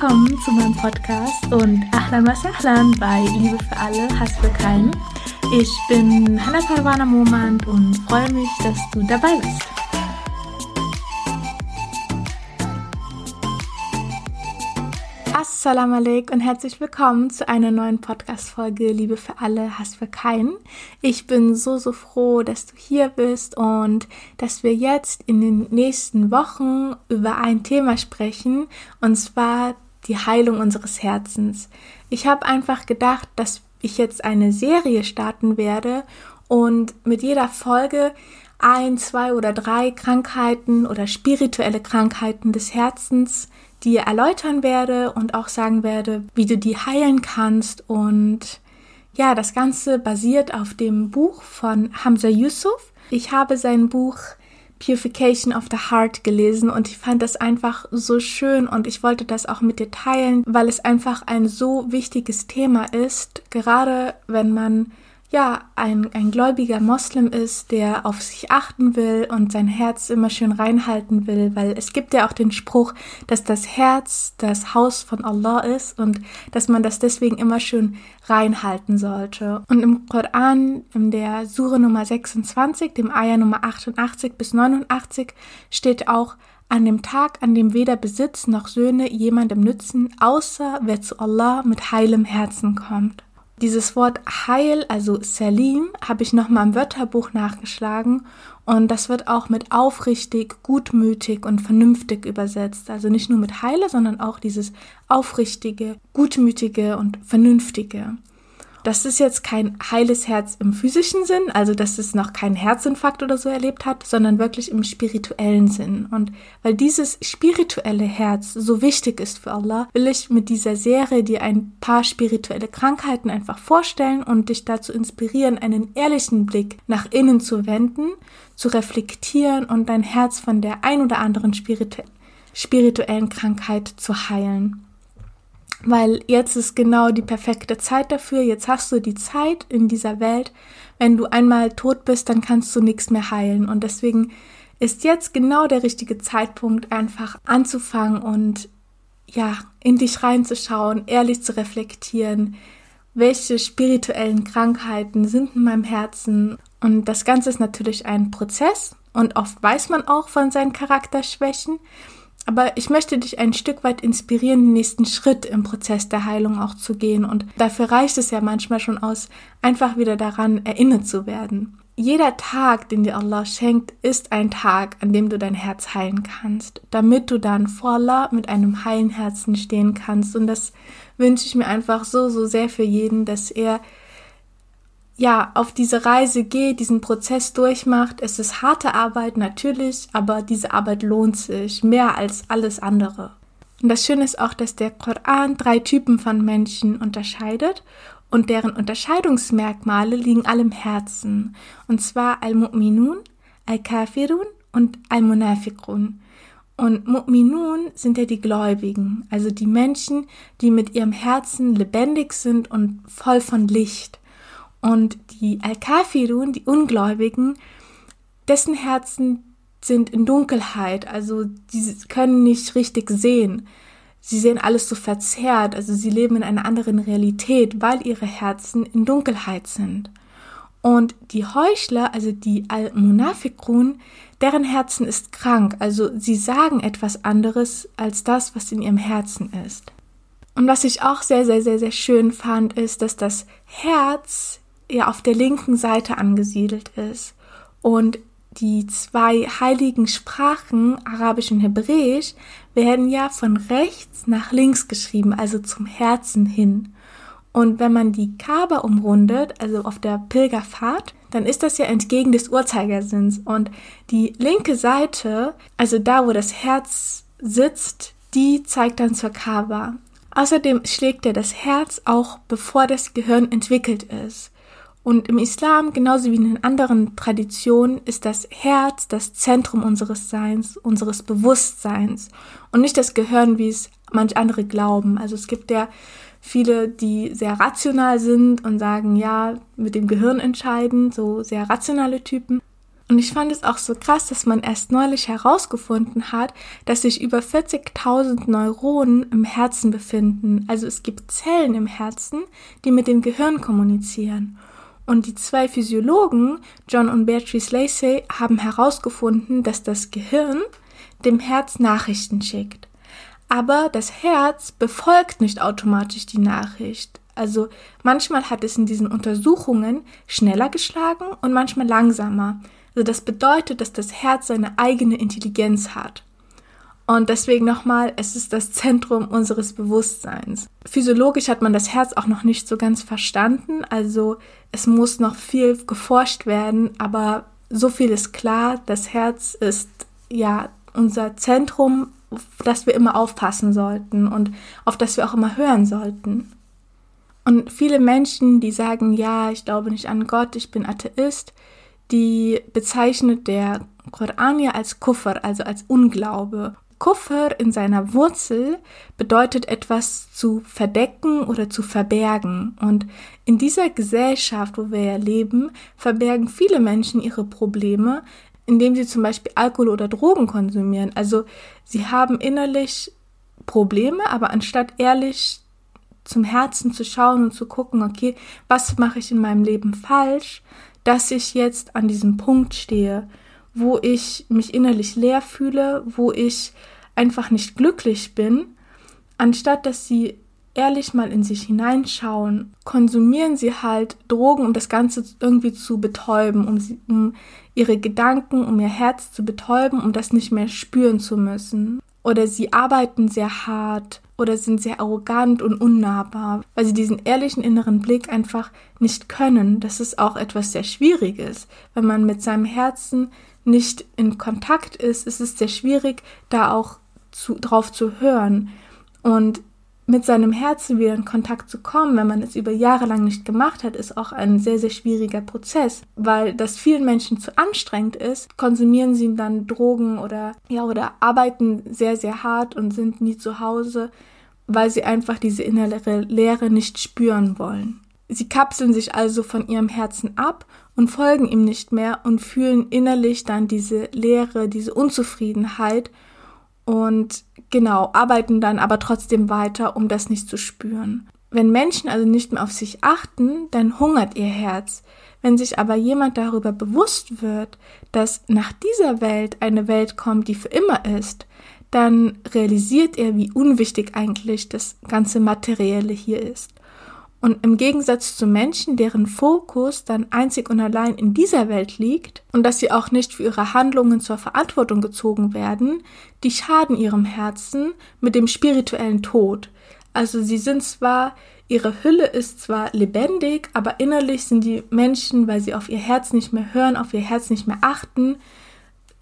Willkommen zu meinem Podcast und Ahlan wa Sahlan bei Liebe für alle, Hass für keinen. Ich bin Hannah Parwana Momand und freue mich, dass du dabei bist. Assalamu alaikum und herzlich willkommen zu einer neuen Podcast-Folge Liebe für alle, Hass für keinen. Ich bin so, so froh, dass du hier bist und dass wir jetzt in den nächsten Wochen über ein Thema sprechen und zwar die Heilung unseres Herzens. Ich habe einfach gedacht, dass ich jetzt eine Serie starten werde und mit jeder Folge ein, zwei oder drei Krankheiten oder spirituelle Krankheiten des Herzens dir erläutern werde und auch sagen werde, wie du die heilen kannst. Und ja, das Ganze basiert auf dem Buch von Hamza Yusuf. Ich habe sein Buch Purification of the Heart gelesen und ich fand das einfach so schön und ich wollte das auch mit dir teilen, weil es einfach ein so wichtiges Thema ist, gerade wenn man ja, ein, ein gläubiger Moslem ist, der auf sich achten will und sein Herz immer schön reinhalten will, weil es gibt ja auch den Spruch, dass das Herz das Haus von Allah ist und dass man das deswegen immer schön reinhalten sollte. Und im Koran, in der Sure Nummer 26, dem Ayah Nummer 88 bis 89, steht auch, an dem Tag, an dem weder Besitz noch Söhne jemandem nützen, außer wer zu Allah mit heilem Herzen kommt. Dieses Wort Heil, also Salim, habe ich nochmal im Wörterbuch nachgeschlagen und das wird auch mit aufrichtig, gutmütig und vernünftig übersetzt. Also nicht nur mit Heile, sondern auch dieses aufrichtige, gutmütige und vernünftige. Das ist jetzt kein heiles Herz im physischen Sinn, also dass es noch keinen Herzinfarkt oder so erlebt hat, sondern wirklich im spirituellen Sinn. Und weil dieses spirituelle Herz so wichtig ist für Allah, will ich mit dieser Serie dir ein paar spirituelle Krankheiten einfach vorstellen und dich dazu inspirieren, einen ehrlichen Blick nach innen zu wenden, zu reflektieren und dein Herz von der ein oder anderen spiritu spirituellen Krankheit zu heilen weil jetzt ist genau die perfekte Zeit dafür. Jetzt hast du die Zeit in dieser Welt. Wenn du einmal tot bist, dann kannst du nichts mehr heilen. Und deswegen ist jetzt genau der richtige Zeitpunkt, einfach anzufangen und ja, in dich reinzuschauen, ehrlich zu reflektieren, welche spirituellen Krankheiten sind in meinem Herzen. Und das Ganze ist natürlich ein Prozess und oft weiß man auch von seinen Charakterschwächen. Aber ich möchte dich ein Stück weit inspirieren, den nächsten Schritt im Prozess der Heilung auch zu gehen. Und dafür reicht es ja manchmal schon aus, einfach wieder daran erinnert zu werden. Jeder Tag, den dir Allah schenkt, ist ein Tag, an dem du dein Herz heilen kannst, damit du dann vor Allah mit einem heilen Herzen stehen kannst. Und das wünsche ich mir einfach so, so sehr für jeden, dass er ja, auf diese Reise geht, diesen Prozess durchmacht. Es ist harte Arbeit natürlich, aber diese Arbeit lohnt sich mehr als alles andere. Und das Schöne ist auch, dass der Koran drei Typen von Menschen unterscheidet und deren Unterscheidungsmerkmale liegen alle im Herzen. Und zwar Al-Mu'minun, Al-Kafirun und Al-Munafiqun. Und Mu'minun sind ja die Gläubigen, also die Menschen, die mit ihrem Herzen lebendig sind und voll von Licht. Und die Al-Kafirun, die Ungläubigen, dessen Herzen sind in Dunkelheit, also die können nicht richtig sehen. Sie sehen alles so verzerrt, also sie leben in einer anderen Realität, weil ihre Herzen in Dunkelheit sind. Und die Heuchler, also die Al-Munafiqun, deren Herzen ist krank, also sie sagen etwas anderes als das, was in ihrem Herzen ist. Und was ich auch sehr, sehr, sehr, sehr schön fand, ist, dass das Herz ja auf der linken Seite angesiedelt ist. Und die zwei heiligen Sprachen, Arabisch und Hebräisch, werden ja von rechts nach links geschrieben, also zum Herzen hin. Und wenn man die Kaaba umrundet, also auf der Pilgerfahrt, dann ist das ja entgegen des Uhrzeigersinns. Und die linke Seite, also da, wo das Herz sitzt, die zeigt dann zur Kaaba. Außerdem schlägt ja das Herz auch bevor das Gehirn entwickelt ist. Und im Islam, genauso wie in den anderen Traditionen, ist das Herz das Zentrum unseres Seins, unseres Bewusstseins und nicht das Gehirn, wie es manch andere glauben. Also es gibt ja viele, die sehr rational sind und sagen, ja, mit dem Gehirn entscheiden, so sehr rationale Typen. Und ich fand es auch so krass, dass man erst neulich herausgefunden hat, dass sich über 40.000 Neuronen im Herzen befinden. Also es gibt Zellen im Herzen, die mit dem Gehirn kommunizieren. Und die zwei Physiologen, John und Beatrice Lacey, haben herausgefunden, dass das Gehirn dem Herz Nachrichten schickt. Aber das Herz befolgt nicht automatisch die Nachricht. Also manchmal hat es in diesen Untersuchungen schneller geschlagen und manchmal langsamer. Also das bedeutet, dass das Herz seine eigene Intelligenz hat. Und deswegen nochmal, es ist das Zentrum unseres Bewusstseins. Physiologisch hat man das Herz auch noch nicht so ganz verstanden, also es muss noch viel geforscht werden, aber so viel ist klar, das Herz ist ja unser Zentrum, auf das wir immer aufpassen sollten und auf das wir auch immer hören sollten. Und viele Menschen, die sagen, ja, ich glaube nicht an Gott, ich bin Atheist, die bezeichnet der Koran ja als Kuffer, also als Unglaube. Kuffer in seiner Wurzel bedeutet etwas zu verdecken oder zu verbergen. Und in dieser Gesellschaft, wo wir ja leben, verbergen viele Menschen ihre Probleme, indem sie zum Beispiel Alkohol oder Drogen konsumieren. Also sie haben innerlich Probleme, aber anstatt ehrlich zum Herzen zu schauen und zu gucken, okay, was mache ich in meinem Leben falsch, dass ich jetzt an diesem Punkt stehe, wo ich mich innerlich leer fühle, wo ich einfach nicht glücklich bin, anstatt dass sie ehrlich mal in sich hineinschauen, konsumieren sie halt Drogen, um das Ganze irgendwie zu betäuben, um, sie, um ihre Gedanken, um ihr Herz zu betäuben, um das nicht mehr spüren zu müssen. Oder sie arbeiten sehr hart oder sind sehr arrogant und unnahbar, weil sie diesen ehrlichen inneren Blick einfach nicht können. Das ist auch etwas sehr Schwieriges. Wenn man mit seinem Herzen nicht in Kontakt ist, ist es sehr schwierig, da auch zu, drauf zu hören. Und mit seinem Herzen wieder in Kontakt zu kommen, wenn man es über Jahre lang nicht gemacht hat, ist auch ein sehr, sehr schwieriger Prozess, weil das vielen Menschen zu anstrengend ist, konsumieren sie dann Drogen oder, ja, oder arbeiten sehr, sehr hart und sind nie zu Hause, weil sie einfach diese innere Leere nicht spüren wollen. Sie kapseln sich also von ihrem Herzen ab und folgen ihm nicht mehr und fühlen innerlich dann diese Leere, diese Unzufriedenheit und genau, arbeiten dann aber trotzdem weiter, um das nicht zu spüren. Wenn Menschen also nicht mehr auf sich achten, dann hungert ihr Herz. Wenn sich aber jemand darüber bewusst wird, dass nach dieser Welt eine Welt kommt, die für immer ist, dann realisiert er, wie unwichtig eigentlich das ganze Materielle hier ist. Und im Gegensatz zu Menschen, deren Fokus dann einzig und allein in dieser Welt liegt und dass sie auch nicht für ihre Handlungen zur Verantwortung gezogen werden, die schaden ihrem Herzen mit dem spirituellen Tod. Also sie sind zwar, ihre Hülle ist zwar lebendig, aber innerlich sind die Menschen, weil sie auf ihr Herz nicht mehr hören, auf ihr Herz nicht mehr achten,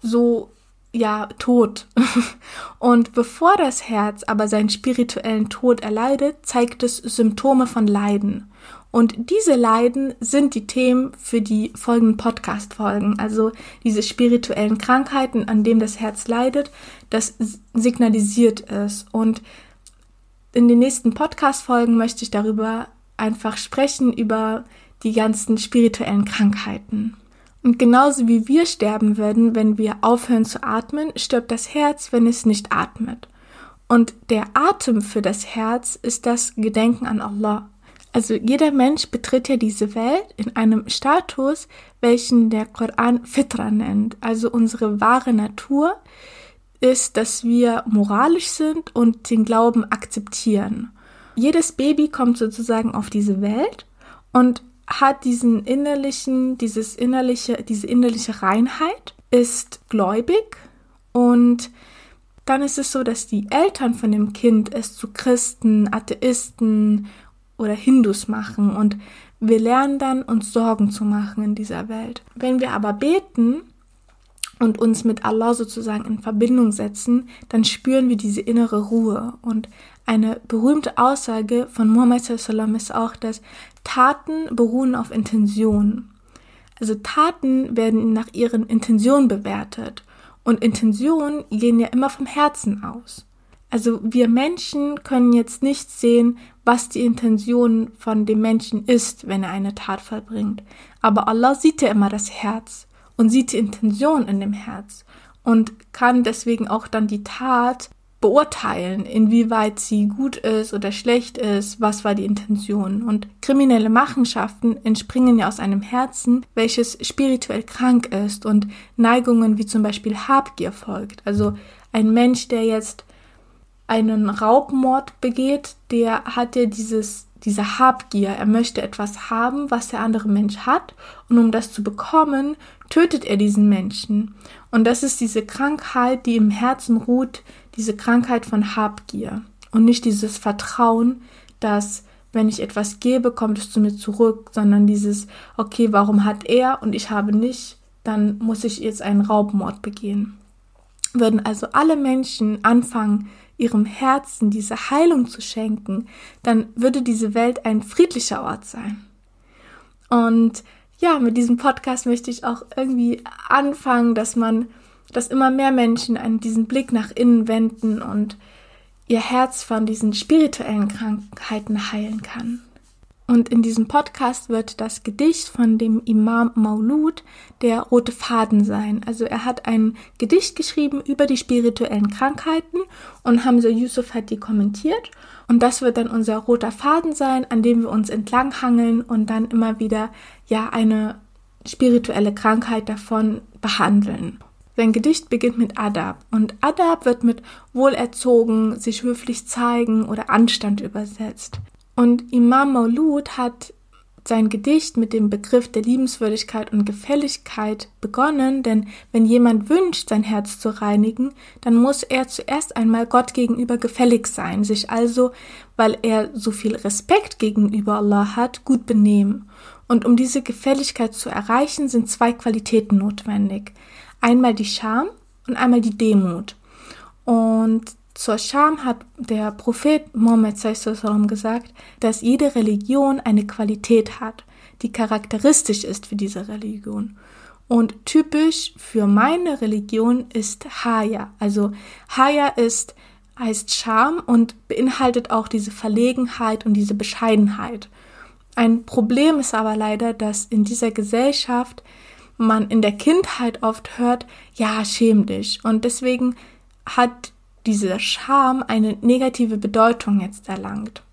so ja, tot. Und bevor das Herz aber seinen spirituellen Tod erleidet, zeigt es Symptome von Leiden. Und diese Leiden sind die Themen für die folgenden Podcast-Folgen. Also diese spirituellen Krankheiten, an denen das Herz leidet, das signalisiert es. Und in den nächsten Podcast-Folgen möchte ich darüber einfach sprechen, über die ganzen spirituellen Krankheiten. Und genauso wie wir sterben würden, wenn wir aufhören zu atmen, stirbt das Herz, wenn es nicht atmet. Und der Atem für das Herz ist das Gedenken an Allah. Also jeder Mensch betritt ja diese Welt in einem Status, welchen der Koran Fitra nennt. Also unsere wahre Natur ist, dass wir moralisch sind und den Glauben akzeptieren. Jedes Baby kommt sozusagen auf diese Welt und hat diesen innerlichen, dieses innerliche, diese innerliche Reinheit, ist gläubig und dann ist es so, dass die Eltern von dem Kind es zu Christen, Atheisten oder Hindus machen und wir lernen dann, uns Sorgen zu machen in dieser Welt. Wenn wir aber beten und uns mit Allah sozusagen in Verbindung setzen, dann spüren wir diese innere Ruhe und eine berühmte Aussage von Muhammad sallam ist auch, dass Taten beruhen auf Intention. Also Taten werden nach ihren Intentionen bewertet und Intentionen gehen ja immer vom Herzen aus. Also wir Menschen können jetzt nicht sehen, was die Intention von dem Menschen ist, wenn er eine Tat vollbringt. Aber Allah sieht ja immer das Herz. und sieht die Intention in dem Herz und kann deswegen auch dann die Tat beurteilen, inwieweit sie gut ist oder schlecht ist, was war die Intention. Und kriminelle Machenschaften entspringen ja aus einem Herzen, welches spirituell krank ist und Neigungen wie zum Beispiel Habgier folgt. Also ein Mensch, der jetzt einen Raubmord begeht, der hat ja dieses, diese Habgier. Er möchte etwas haben, was der andere Mensch hat. Und um das zu bekommen, tötet er diesen Menschen. Und das ist diese Krankheit, die im Herzen ruht, diese Krankheit von Habgier und nicht dieses Vertrauen, dass wenn ich etwas gebe, kommt es zu mir zurück, sondern dieses, okay, warum hat er und ich habe nicht, dann muss ich jetzt einen Raubmord begehen. Würden also alle Menschen anfangen, ihrem Herzen diese Heilung zu schenken, dann würde diese Welt ein friedlicher Ort sein. Und ja, mit diesem Podcast möchte ich auch irgendwie anfangen, dass man dass immer mehr Menschen an diesen Blick nach innen wenden und ihr Herz von diesen spirituellen Krankheiten heilen kann. Und in diesem Podcast wird das Gedicht von dem Imam Maulud der rote Faden sein. Also er hat ein Gedicht geschrieben über die spirituellen Krankheiten und Hamza Yusuf hat die kommentiert. Und das wird dann unser roter Faden sein, an dem wir uns entlanghangeln und dann immer wieder ja eine spirituelle Krankheit davon behandeln. Sein Gedicht beginnt mit Adab und Adab wird mit wohlerzogen, sich höflich zeigen oder Anstand übersetzt. Und Imam Maulud hat sein Gedicht mit dem Begriff der Liebenswürdigkeit und Gefälligkeit begonnen, denn wenn jemand wünscht, sein Herz zu reinigen, dann muss er zuerst einmal Gott gegenüber gefällig sein, sich also, weil er so viel Respekt gegenüber Allah hat, gut benehmen. Und um diese Gefälligkeit zu erreichen, sind zwei Qualitäten notwendig einmal die Scham und einmal die Demut. Und zur Scham hat der Prophet Mohammed gesagt, dass jede Religion eine Qualität hat, die charakteristisch ist für diese Religion. Und typisch für meine Religion ist Haya. Also Haya ist heißt Scham und beinhaltet auch diese Verlegenheit und diese Bescheidenheit. Ein Problem ist aber leider, dass in dieser Gesellschaft man in der Kindheit oft hört, ja, schäm dich. Und deswegen hat diese Scham eine negative Bedeutung jetzt erlangt.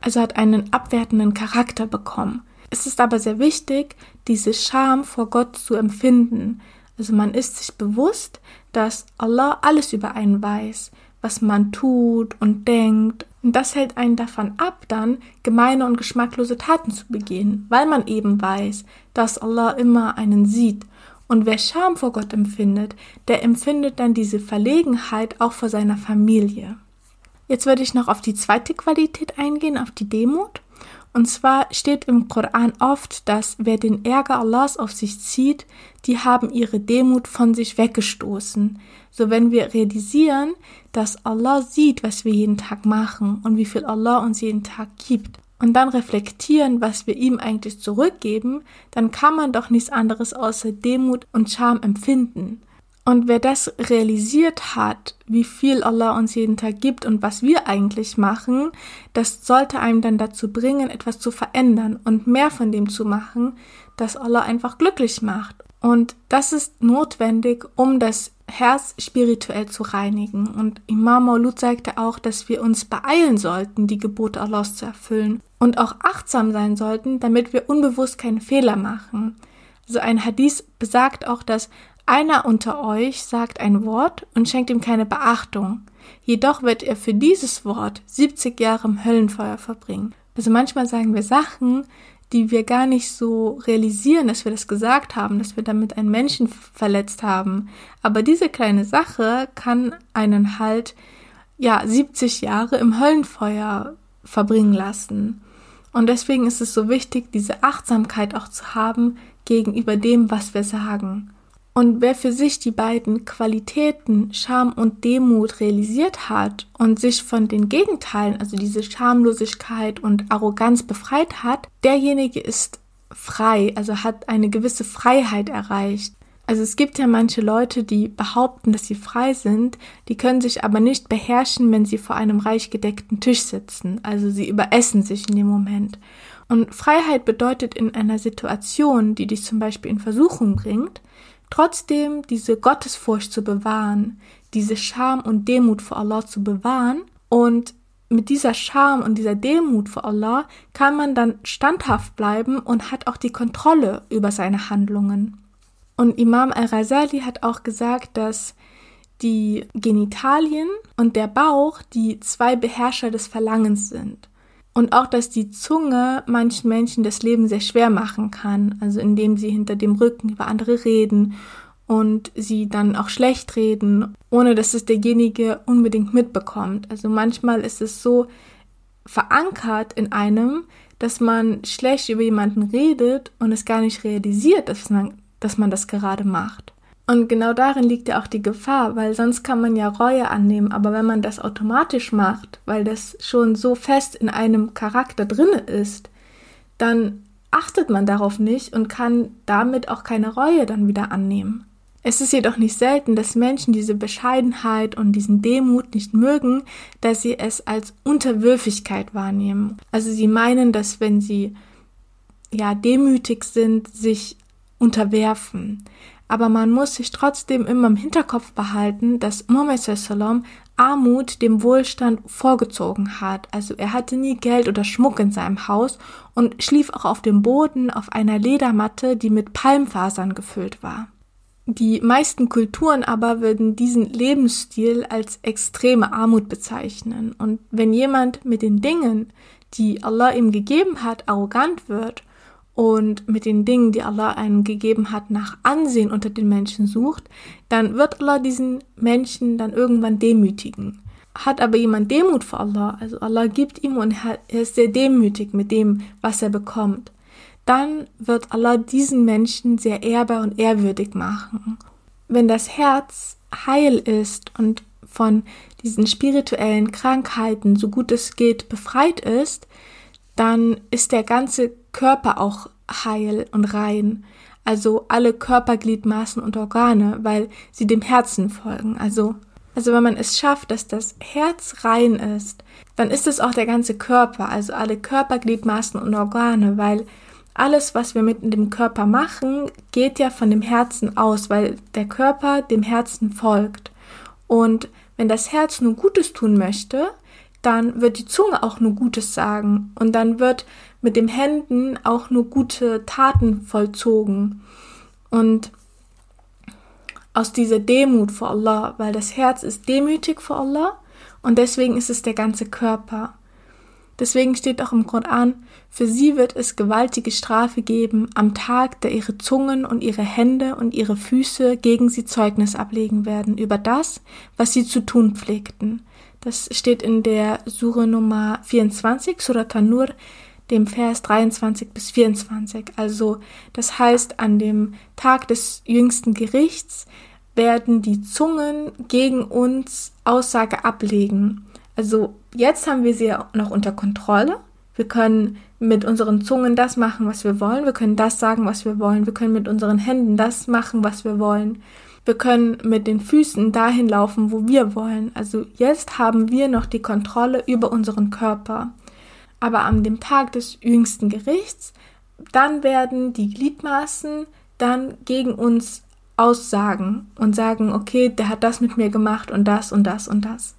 Also hat einen abwertenden Charakter bekommen. Es ist aber sehr wichtig, diese Scham vor Gott zu empfinden. Also man ist sich bewusst, dass Allah alles über einen weiß, was man tut und denkt und das hält einen davon ab, dann gemeine und geschmacklose Taten zu begehen, weil man eben weiß, dass Allah immer einen sieht. Und wer Scham vor Gott empfindet, der empfindet dann diese Verlegenheit auch vor seiner Familie. Jetzt würde ich noch auf die zweite Qualität eingehen, auf die Demut. Und zwar steht im Koran oft, dass wer den Ärger Allahs auf sich zieht, die haben ihre Demut von sich weggestoßen. So wenn wir realisieren, dass Allah sieht, was wir jeden Tag machen und wie viel Allah uns jeden Tag gibt und dann reflektieren, was wir ihm eigentlich zurückgeben, dann kann man doch nichts anderes außer Demut und Scham empfinden. Und wer das realisiert hat, wie viel Allah uns jeden Tag gibt und was wir eigentlich machen, das sollte einem dann dazu bringen, etwas zu verändern und mehr von dem zu machen, das Allah einfach glücklich macht. Und das ist notwendig, um das Herz spirituell zu reinigen. Und Imam Maulud sagte auch, dass wir uns beeilen sollten, die Gebote Allahs zu erfüllen und auch achtsam sein sollten, damit wir unbewusst keine Fehler machen. Also ein Hadith besagt auch, dass einer unter euch sagt ein Wort und schenkt ihm keine Beachtung. Jedoch wird er für dieses Wort 70 Jahre im Höllenfeuer verbringen. Also manchmal sagen wir Sachen, die wir gar nicht so realisieren, dass wir das gesagt haben, dass wir damit einen Menschen verletzt haben. Aber diese kleine Sache kann einen halt, ja, 70 Jahre im Höllenfeuer verbringen lassen. Und deswegen ist es so wichtig, diese Achtsamkeit auch zu haben gegenüber dem, was wir sagen. Und wer für sich die beiden Qualitäten Scham und Demut realisiert hat und sich von den Gegenteilen, also diese Schamlosigkeit und Arroganz befreit hat, derjenige ist frei, also hat eine gewisse Freiheit erreicht. Also es gibt ja manche Leute, die behaupten, dass sie frei sind, die können sich aber nicht beherrschen, wenn sie vor einem reich gedeckten Tisch sitzen. Also sie überessen sich in dem Moment. Und Freiheit bedeutet in einer Situation, die dich zum Beispiel in Versuchung bringt, trotzdem diese Gottesfurcht zu bewahren, diese Scham und Demut vor Allah zu bewahren und mit dieser Scham und dieser Demut vor Allah kann man dann standhaft bleiben und hat auch die Kontrolle über seine Handlungen. Und Imam al-Razali hat auch gesagt, dass die Genitalien und der Bauch die zwei Beherrscher des Verlangens sind. Und auch, dass die Zunge manchen Menschen das Leben sehr schwer machen kann, also indem sie hinter dem Rücken über andere reden und sie dann auch schlecht reden, ohne dass es derjenige unbedingt mitbekommt. Also manchmal ist es so verankert in einem, dass man schlecht über jemanden redet und es gar nicht realisiert, dass man, dass man das gerade macht. Und genau darin liegt ja auch die Gefahr, weil sonst kann man ja Reue annehmen, aber wenn man das automatisch macht, weil das schon so fest in einem Charakter drinne ist, dann achtet man darauf nicht und kann damit auch keine Reue dann wieder annehmen. Es ist jedoch nicht selten, dass Menschen diese Bescheidenheit und diesen Demut nicht mögen, da sie es als Unterwürfigkeit wahrnehmen. Also sie meinen, dass wenn sie ja demütig sind, sich unterwerfen. Aber man muss sich trotzdem immer im Hinterkopf behalten, dass Muhammad sallam Armut dem Wohlstand vorgezogen hat. Also er hatte nie Geld oder Schmuck in seinem Haus und schlief auch auf dem Boden auf einer Ledermatte, die mit Palmfasern gefüllt war. Die meisten Kulturen aber würden diesen Lebensstil als extreme Armut bezeichnen. Und wenn jemand mit den Dingen, die Allah ihm gegeben hat, arrogant wird und mit den Dingen, die Allah einem gegeben hat, nach Ansehen unter den Menschen sucht, dann wird Allah diesen Menschen dann irgendwann demütigen. Hat aber jemand Demut vor Allah, also Allah gibt ihm und er ist sehr demütig mit dem, was er bekommt, dann wird Allah diesen Menschen sehr ehrbar und ehrwürdig machen. Wenn das Herz heil ist und von diesen spirituellen Krankheiten, so gut es geht, befreit ist, dann ist der ganze Körper auch heil und rein. Also alle Körpergliedmaßen und Organe, weil sie dem Herzen folgen. Also, also wenn man es schafft, dass das Herz rein ist, dann ist es auch der ganze Körper, also alle Körpergliedmaßen und Organe, weil alles, was wir mit dem Körper machen, geht ja von dem Herzen aus, weil der Körper dem Herzen folgt. Und wenn das Herz nur Gutes tun möchte, dann wird die Zunge auch nur Gutes sagen und dann wird mit den Händen auch nur gute Taten vollzogen. Und aus dieser Demut vor Allah, weil das Herz ist demütig vor Allah und deswegen ist es der ganze Körper. Deswegen steht auch im Koran, für sie wird es gewaltige Strafe geben am Tag, da ihre Zungen und ihre Hände und ihre Füße gegen sie Zeugnis ablegen werden über das, was sie zu tun pflegten. Das steht in der Sure Nummer 24, Surat An-Nur, dem Vers 23 bis 24. Also, das heißt, an dem Tag des jüngsten Gerichts werden die Zungen gegen uns Aussage ablegen. Also jetzt haben wir sie noch unter Kontrolle. Wir können mit unseren Zungen das machen, was wir wollen. Wir können das sagen, was wir wollen. Wir können mit unseren Händen das machen, was wir wollen. Wir können mit den Füßen dahin laufen, wo wir wollen. Also jetzt haben wir noch die Kontrolle über unseren Körper. Aber an dem Tag des jüngsten Gerichts, dann werden die Gliedmaßen dann gegen uns aussagen und sagen, okay, der hat das mit mir gemacht und das und das und das.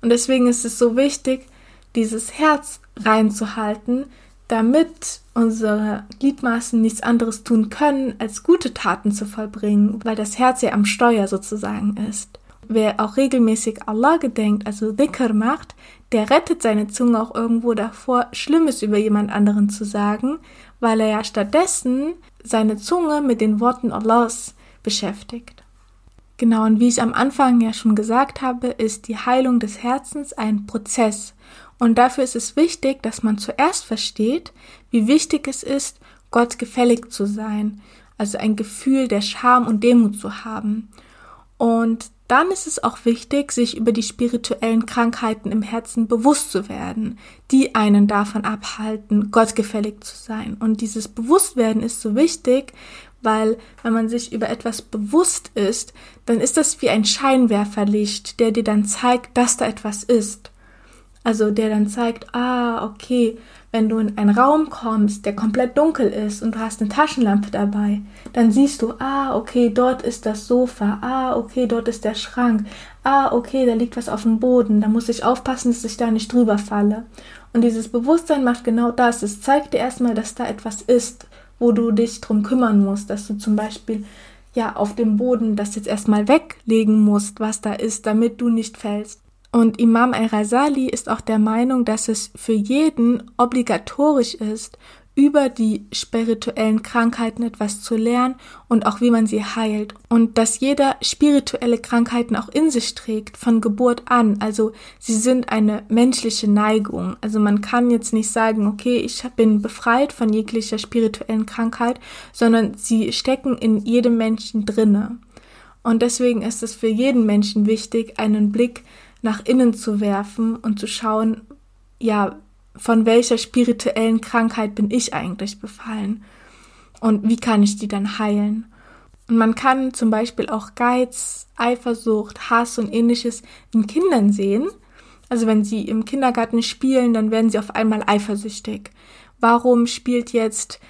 Und deswegen ist es so wichtig, dieses Herz reinzuhalten, damit unsere Gliedmaßen nichts anderes tun können, als gute Taten zu vollbringen, weil das Herz ja am Steuer sozusagen ist. Wer auch regelmäßig Allah gedenkt, also Dhikr macht, der rettet seine Zunge auch irgendwo davor, Schlimmes über jemand anderen zu sagen, weil er ja stattdessen seine Zunge mit den Worten Allahs beschäftigt. Genau, und wie ich am Anfang ja schon gesagt habe, ist die Heilung des Herzens ein Prozess. Und dafür ist es wichtig, dass man zuerst versteht, wie wichtig es ist, Gott gefällig zu sein, also ein Gefühl der Scham und Demut zu haben. Und dann ist es auch wichtig, sich über die spirituellen Krankheiten im Herzen bewusst zu werden, die einen davon abhalten, Gott gefällig zu sein. Und dieses Bewusstwerden ist so wichtig, weil wenn man sich über etwas bewusst ist, dann ist das wie ein Scheinwerferlicht, der dir dann zeigt, dass da etwas ist. Also der dann zeigt, ah, okay, wenn du in einen Raum kommst, der komplett dunkel ist und du hast eine Taschenlampe dabei, dann siehst du, ah, okay, dort ist das Sofa, ah, okay, dort ist der Schrank, ah, okay, da liegt was auf dem Boden, da muss ich aufpassen, dass ich da nicht drüber falle. Und dieses Bewusstsein macht genau das. Es zeigt dir erstmal, dass da etwas ist, wo du dich drum kümmern musst, dass du zum Beispiel ja auf dem Boden das jetzt erstmal weglegen musst, was da ist, damit du nicht fällst. Und Imam al-Rasali ist auch der Meinung, dass es für jeden obligatorisch ist, über die spirituellen Krankheiten etwas zu lernen und auch wie man sie heilt. Und dass jeder spirituelle Krankheiten auch in sich trägt, von Geburt an. Also sie sind eine menschliche Neigung. Also man kann jetzt nicht sagen, okay, ich bin befreit von jeglicher spirituellen Krankheit, sondern sie stecken in jedem Menschen drinne. Und deswegen ist es für jeden Menschen wichtig, einen Blick nach innen zu werfen und zu schauen, ja, von welcher spirituellen Krankheit bin ich eigentlich befallen und wie kann ich die dann heilen. Und man kann zum Beispiel auch Geiz, Eifersucht, Hass und ähnliches in Kindern sehen. Also wenn sie im Kindergarten spielen, dann werden sie auf einmal eifersüchtig. Warum spielt jetzt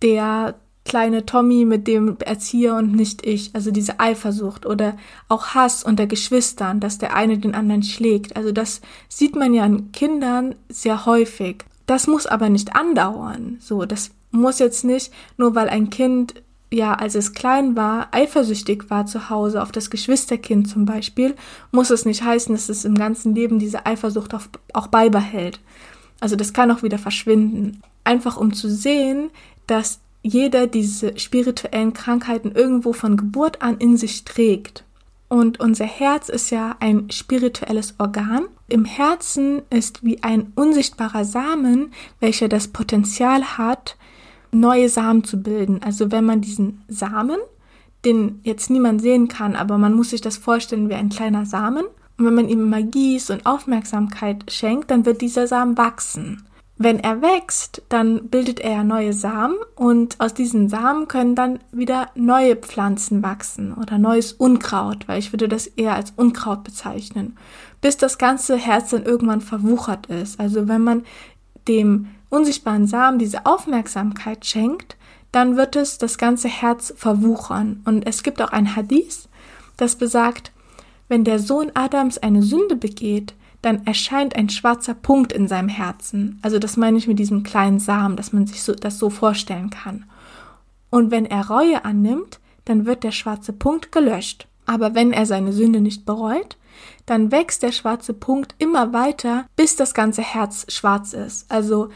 der kleine Tommy mit dem Erzieher und nicht ich. Also diese Eifersucht oder auch Hass unter Geschwistern, dass der eine den anderen schlägt. Also das sieht man ja an Kindern sehr häufig. Das muss aber nicht andauern. So, das muss jetzt nicht, nur weil ein Kind ja, als es klein war, eifersüchtig war zu Hause auf das Geschwisterkind zum Beispiel, muss es nicht heißen, dass es im ganzen Leben diese Eifersucht auch, auch beibehält. Also das kann auch wieder verschwinden. Einfach um zu sehen, dass jeder diese spirituellen Krankheiten irgendwo von Geburt an in sich trägt. Und unser Herz ist ja ein spirituelles Organ. Im Herzen ist wie ein unsichtbarer Samen, welcher das Potenzial hat, neue Samen zu bilden. Also wenn man diesen Samen, den jetzt niemand sehen kann, aber man muss sich das vorstellen wie ein kleiner Samen, und wenn man ihm Magie und Aufmerksamkeit schenkt, dann wird dieser Samen wachsen. Wenn er wächst, dann bildet er neue Samen und aus diesen Samen können dann wieder neue Pflanzen wachsen oder neues Unkraut, weil ich würde das eher als Unkraut bezeichnen, bis das ganze Herz dann irgendwann verwuchert ist. Also wenn man dem unsichtbaren Samen diese Aufmerksamkeit schenkt, dann wird es das ganze Herz verwuchern. Und es gibt auch ein Hadith, das besagt, wenn der Sohn Adams eine Sünde begeht, dann erscheint ein schwarzer Punkt in seinem Herzen. Also das meine ich mit diesem kleinen Samen, dass man sich so, das so vorstellen kann. Und wenn er Reue annimmt, dann wird der schwarze Punkt gelöscht. Aber wenn er seine Sünde nicht bereut, dann wächst der schwarze Punkt immer weiter, bis das ganze Herz schwarz ist. Also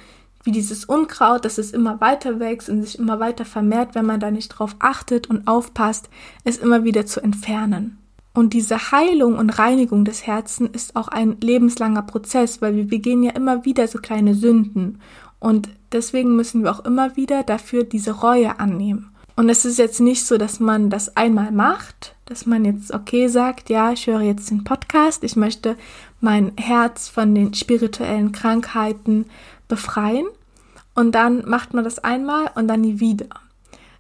wie dieses Unkraut, dass es immer weiter wächst und sich immer weiter vermehrt, wenn man da nicht drauf achtet und aufpasst, es immer wieder zu entfernen. Und diese Heilung und Reinigung des Herzens ist auch ein lebenslanger Prozess, weil wir begehen ja immer wieder so kleine Sünden. Und deswegen müssen wir auch immer wieder dafür diese Reue annehmen. Und es ist jetzt nicht so, dass man das einmal macht, dass man jetzt okay sagt, ja, ich höre jetzt den Podcast, ich möchte mein Herz von den spirituellen Krankheiten befreien. Und dann macht man das einmal und dann nie wieder.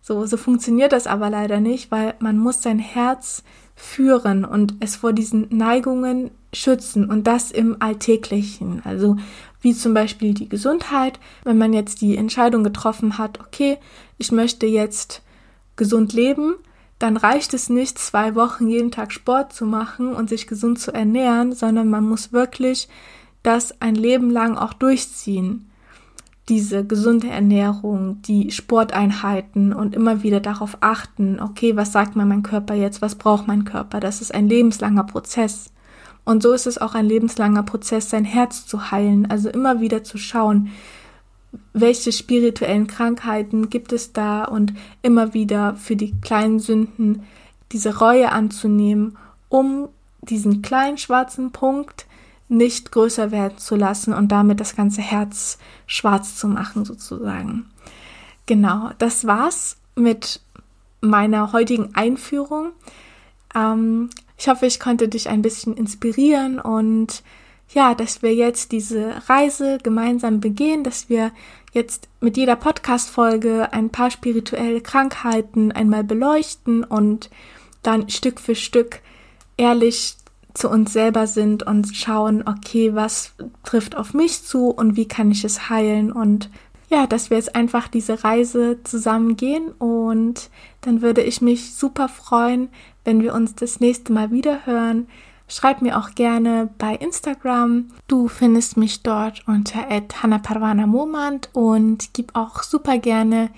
So, so funktioniert das aber leider nicht, weil man muss sein Herz führen und es vor diesen Neigungen schützen und das im Alltäglichen. Also wie zum Beispiel die Gesundheit, wenn man jetzt die Entscheidung getroffen hat, okay, ich möchte jetzt gesund leben, dann reicht es nicht, zwei Wochen jeden Tag Sport zu machen und sich gesund zu ernähren, sondern man muss wirklich das ein Leben lang auch durchziehen diese gesunde Ernährung, die Sporteinheiten und immer wieder darauf achten, okay, was sagt mir mein Körper jetzt, was braucht mein Körper? Das ist ein lebenslanger Prozess. Und so ist es auch ein lebenslanger Prozess, sein Herz zu heilen, also immer wieder zu schauen, welche spirituellen Krankheiten gibt es da und immer wieder für die kleinen Sünden diese Reue anzunehmen, um diesen kleinen schwarzen Punkt nicht größer werden zu lassen und damit das ganze Herz schwarz zu machen, sozusagen. Genau, das war's mit meiner heutigen Einführung. Ähm, ich hoffe, ich konnte dich ein bisschen inspirieren und ja, dass wir jetzt diese Reise gemeinsam begehen, dass wir jetzt mit jeder Podcast-Folge ein paar spirituelle Krankheiten einmal beleuchten und dann Stück für Stück ehrlich zu uns selber sind und schauen, okay, was trifft auf mich zu und wie kann ich es heilen und ja, dass wir jetzt einfach diese Reise zusammen gehen und dann würde ich mich super freuen, wenn wir uns das nächste Mal wieder hören. Schreib mir auch gerne bei Instagram. Du findest mich dort unter @hannaparvana_momand und gib auch super gerne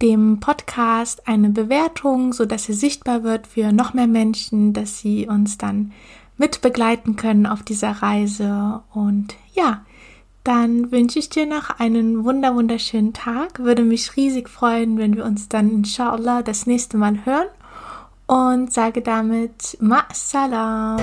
dem Podcast eine Bewertung, so dass er sichtbar wird für noch mehr Menschen, dass sie uns dann mit begleiten können auf dieser Reise. Und ja, dann wünsche ich dir noch einen wunder wunderschönen Tag. Würde mich riesig freuen, wenn wir uns dann inshallah das nächste Mal hören. Und sage damit Ma Salam.